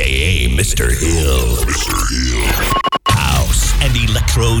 aka Mr. Hill. Mr. Hill. House and Electro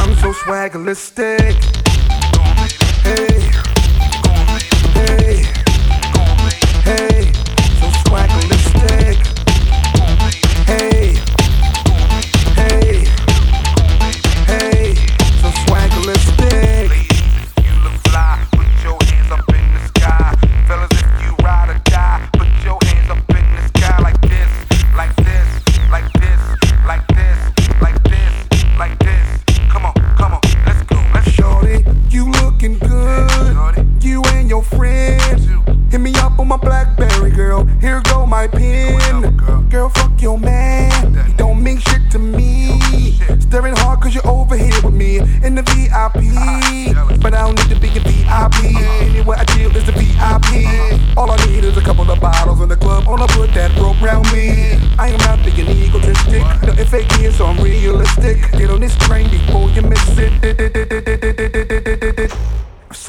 I'm so swagalistic. swagalistic. My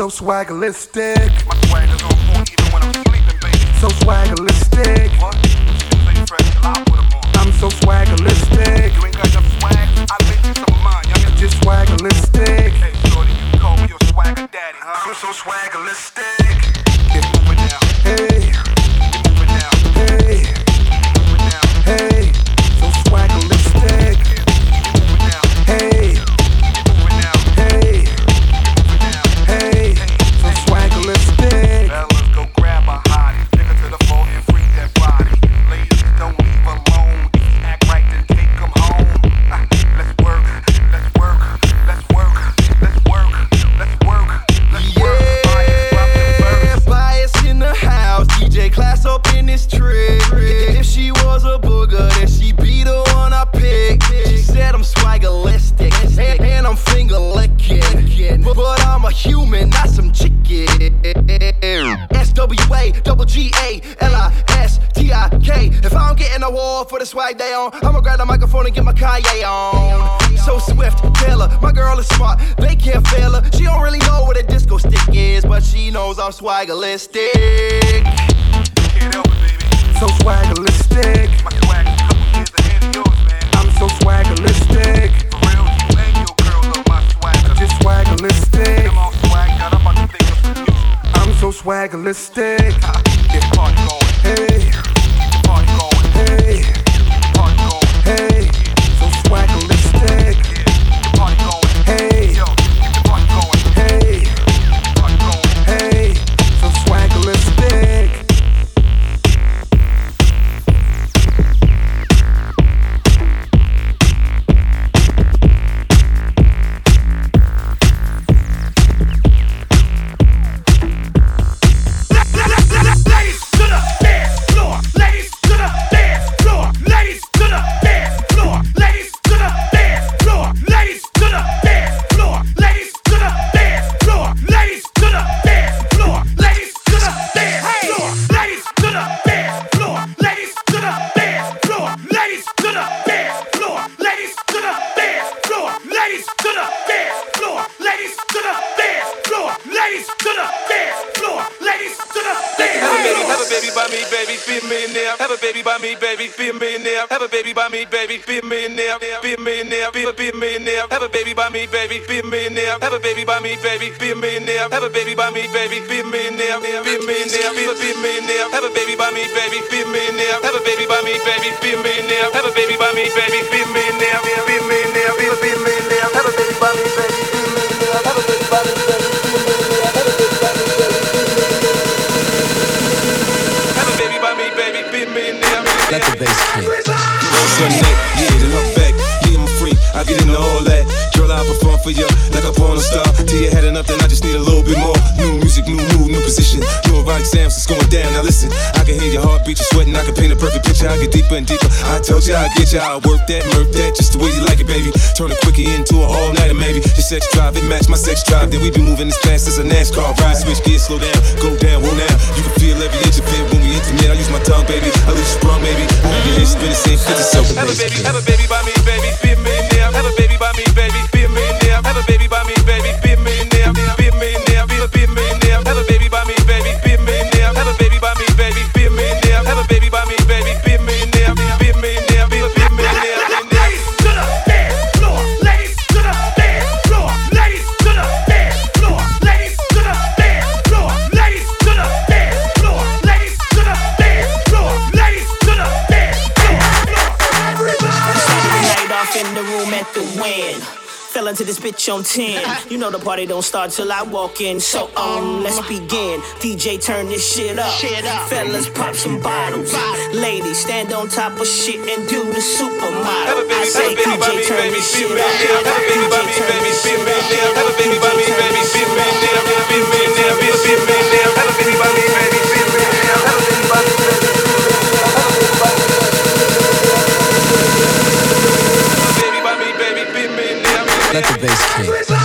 swagger's on baby be a millionaire. Have a baby by me, baby, be porn star. Till you had enough, then I just need a little bit more. New music, new mood, new position. New erotic sounds, it's going down. Now listen, I can hear your heartbeat, you're sweating. I can paint a perfect picture. I get deeper and deeper. I told you I get you. I work that, murk that, just the way you like it, baby. Turn it quicker into an all nighter, maybe. Your sex drive, it match my sex drive. Then we be moving as fast as a NASCAR ride. Switch gears, slow down, go down, whoa now. You can feel every inch of it when we intimate. I use my tongue, baby. I lose sprung, baby. Move your hips, spin the same 50 so. Have a baby, have a baby by me, baby, be a millionaire. Have a baby by me, baby, be a millionaire. Have a baby by me, in the at the win. Fell into this bitch on 10. You know the party don't start till I walk in. So, um, let's begin. DJ, turn this shit up. Fellas, pop some bottles. Ladies, stand on top of shit and do the supermodel. I say, DJ, turn this shit up. Have a baby by me, baby, be a millionaire. Have a baby by me, baby, bass kick.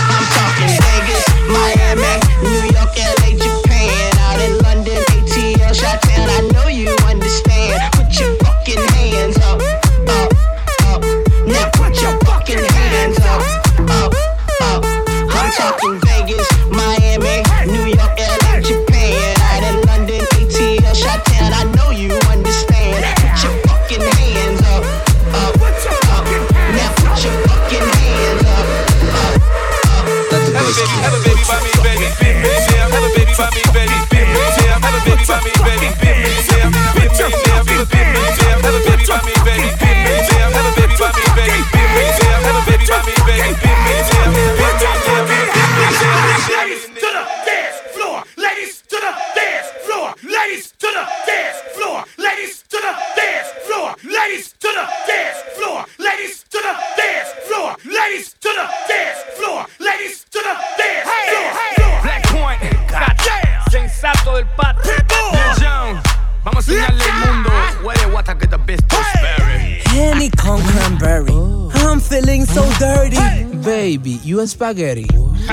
Baby, spaghetti.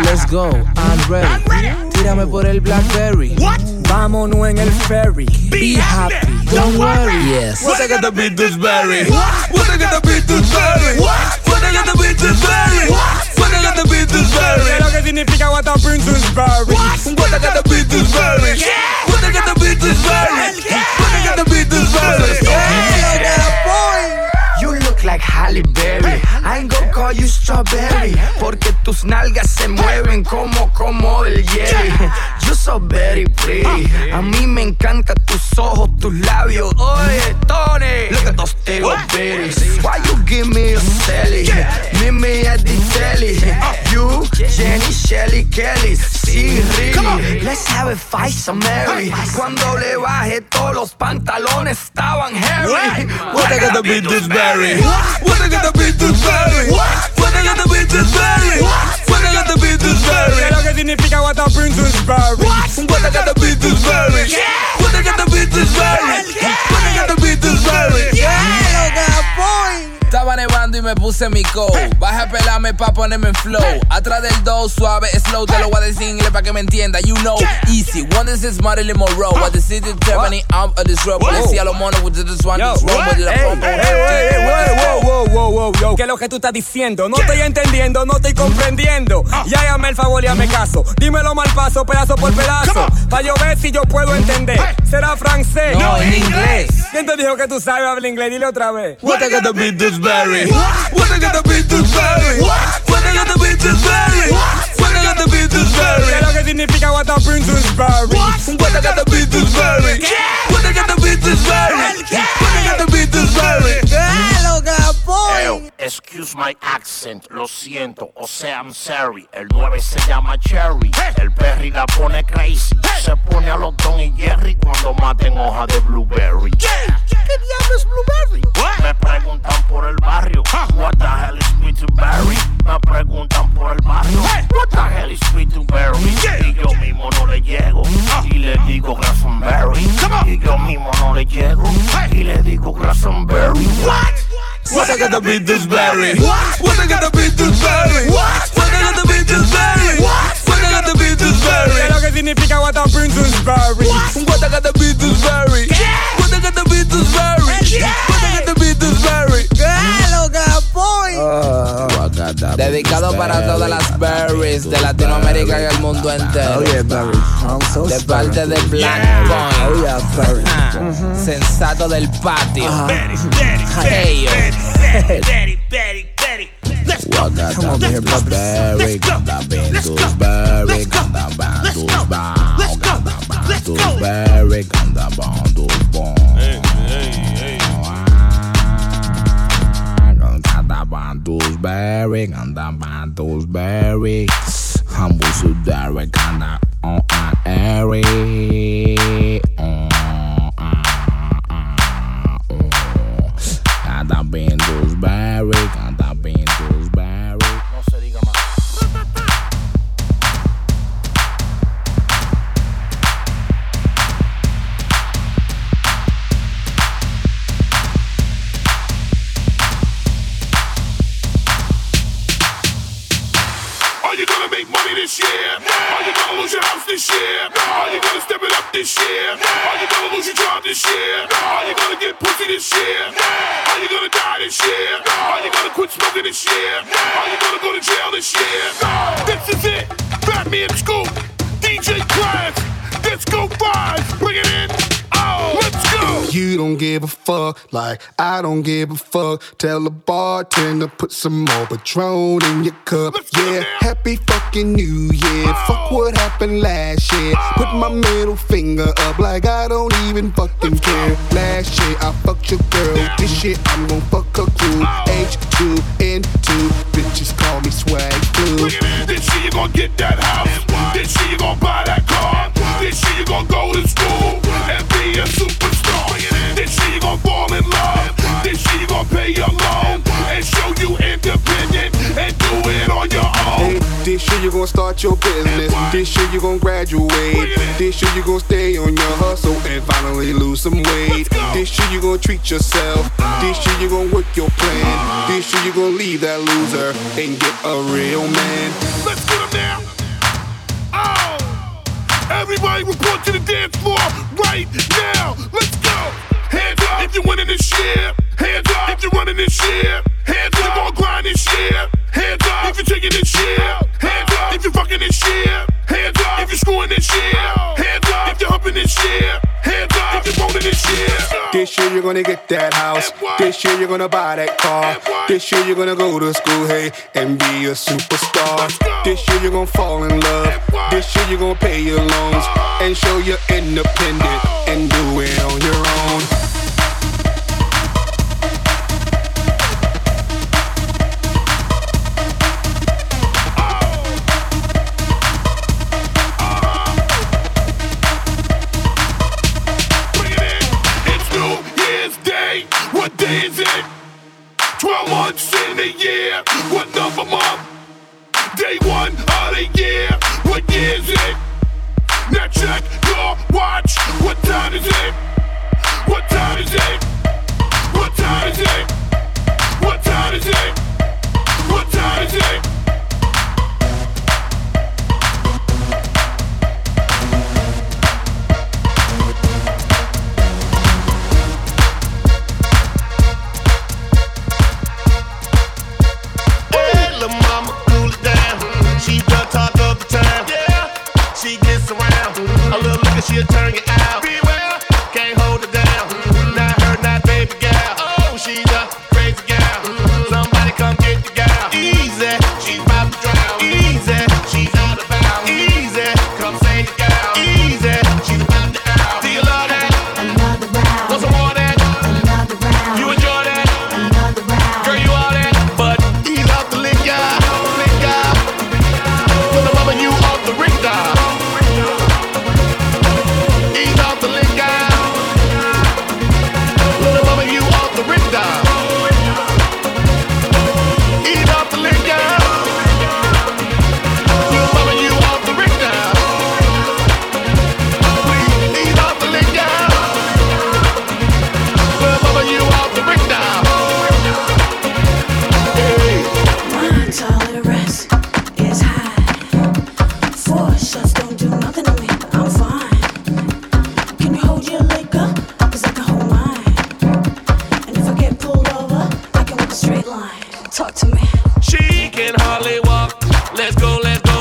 Let's go, I'm ready. Tírame por el Blackberry. What? Vámonos en el ferry. Be happy. Don't worry. Yes. What I got to beat this berry? What I got to beat this berry? What I got to beat this berry? What I got to beat this berry? Lo que significa what a princess berry. What I got to beat this berry? What I got to beat this berry? What I got to beat this berry? You look like Halle Berry. I ain't gonna call you strawberry. Porque tus nalgas se mueven como, como el jelly. You so very pretty. A mí me encantan tus ojos, tus labios. Oye, Tony. Look at those little bitties. Why you give me a celly? Meet me at the telly. You, Jenny, Shelly, Kelly. Sí, really. Let's have a fight, some Mary. Cuando le bajé todos los pantalones estaban hairy. What I got to beat this berry? What I gotta be this very? What I gotta be this very? What I gotta be this very? Lo que significa what up in this very? Puse mi code. Baja a pelarme pa' ponerme en flow. Atrás del do, suave, slow. Te lo voy a decir en inglés pa' que me entienda. You know, easy. One is this Marilyn Monroe. What the city Germany, I'm a this road. Policía los monos with this one, this road. With the Wow, wow, wow, wow, yo. ¿Qué es lo que tú estás diciendo? No estoy entendiendo, no estoy comprendiendo. Y hágame el favor y hazme caso. Dímelo mal paso, pedazo por pedazo. Pa' yo ver si yo puedo entender. ¿Será francés? No, en inglés. ¿Quién te dijo que tú sabes hablar inglés? Dile otra vez. What I got to beat this berry? What I got to beat this berry? What I got to beat this berry? What I got to beat this berry? ¿Qué es lo que significa what I got beat this I got beat this I got beat this excuse my accent, lo siento, o sea, I'm sorry. El 9 se llama Cherry, el Perry la pone crazy. Se pone a los Don y Jerry cuando maten hoja de blueberry. ¿Qué diablo es blueberry? Me preguntan por el barrio, what the hell is sweet to berry? Me preguntan por el barrio, what the hell is sweet to berry? Y yo mismo no le llego, y le digo Glastonbury. Y yo mismo no le llego, y le digo Glastonbury. What? What I gotta beat this berry? What I gotta beat this berry? What I gotta beat this berry? What I gotta beat this berry? ¿Qué es lo que significa what I bring this berry? What I gotta beat this berry? What Dedicado para todas las berries de Latinoamérica y el mundo entero. De parte de Black. Boy. Ah, sensato del patio. Uh -huh. Hey, let's, Bandos berry, ganda bandos berry. Humble so direct, ganda on uh, an airy. This year? Are you gonna quit smoking this year? Are you gonna go to jail this year? This is it. Fatman Scoop, You don't give a fuck, like I don't give a fuck. Tell the bartender put some more Patron in your cup. Let's Yeah, happy fucking New Year. Fuck what happened last year. Put my middle finger up like I don't even fucking care. Last year I fucked your girl. This year I'm gon' fuck her crew. H2N2, bitches call me swag flu. Bring it in. This year you gonna get that house. This year you gonna buy that car. This year you gonna go to school and be a superstar. This year you gonna fall in love. This year you gonna pay your loan and show you independent and do it on your Hey, own. this year you gon' start your business. This year you gon' graduate. This year you gon' stay on your hustle and finally lose some weight. This year you gon' treat yourself. This year you gon' work your plan. This year you gon' leave that loser and get a real man. Let's get 'em now. Oh, everybody report to the dance floor right now. Let's. Hands up if you're winning this year. Hands up if you're running this year. Hands up if you're gonna grind this year. Hands up if you're taking this year. Hands up if you're fucking this year. Hands up if you're screwing this year. Hands up if you're humping this year. Hands up if you're boning this year. This year you're gonna get that house. This year you're gonna buy that car. This year you're gonna go to school, hey, and be a superstar. This year you're gonna fall in love. This year you're gonna pay your loans uh-huh. and show you're independent oh. and do it on your own. She can hardly walk. Let's go, let's go.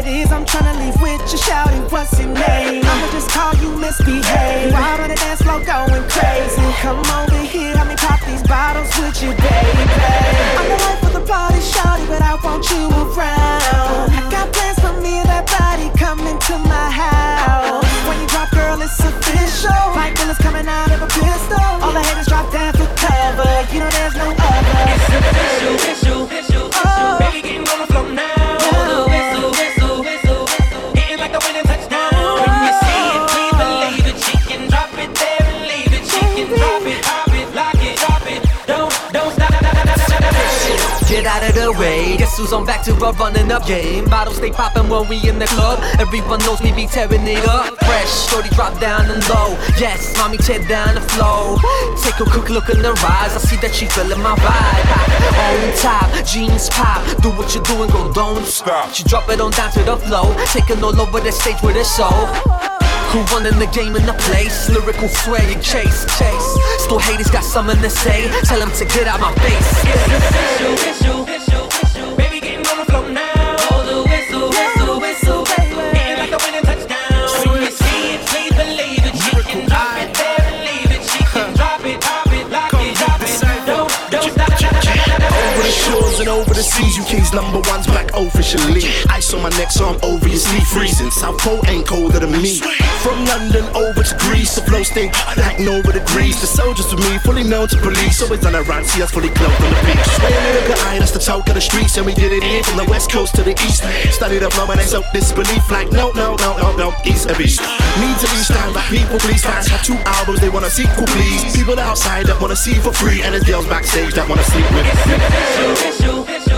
It is I'm tryna leave with you. Shouting, what's your name? I'ma just call you misbehave. Out on the dance floor going crazy. Come over here, help me pop these bottles with you, baby. I'm the life of the party, shouty, but I want you around. I got plans for me that body coming to my house. When you drop, girl, it's official. Like bullets coming out of a pistol. All the haters drop down for cover. You know there's no other. Whistle, whistle, whistle, whistle. Get out of the way. Guess who's on back to a running up game? Bottles stay popping when we in the club. Everyone knows me be tearing it up. Fresh, shorty drop down and low. Yes, mommy tear down the flow. Take a quick look in her eyes. I see that she feeling my vibe. On top, jeans pop. Do what you're doing, go don't stop. She drop it on down to the flow. Taking all over the stage with her soul. Who running the game in the place? Lyrical swear you chase, chase. Still haters got something to say. Tell them to get out my face. Whistle. Baby, getting on the floor now. The whistle, whistle, whistle. Hitting like the winning touchdown. When you see it, please believe it. She drop it there and leave it. She drop it, pop it, lock it, drop it. Don't, don't stop. Over the over UK's number one's back officially. Ice on my neck, so I'm obviously freezing. South Pole ain't colder than me. From London over to Greece, the flow stay like no degrees. The soldiers with me, fully known to police. Always on a run, see us fully clothed on the beach. Look at eye, that's the talk of the streets, and we did it here from the west coast to the east. Studied the flow and soak disbelief like no, no, no, no, no, east a beast. Need to be stand by people, please. Fans have two albums, they want a sequel, please. People outside that wanna see for free, and there's girls backstage that wanna sleep with. Whistle,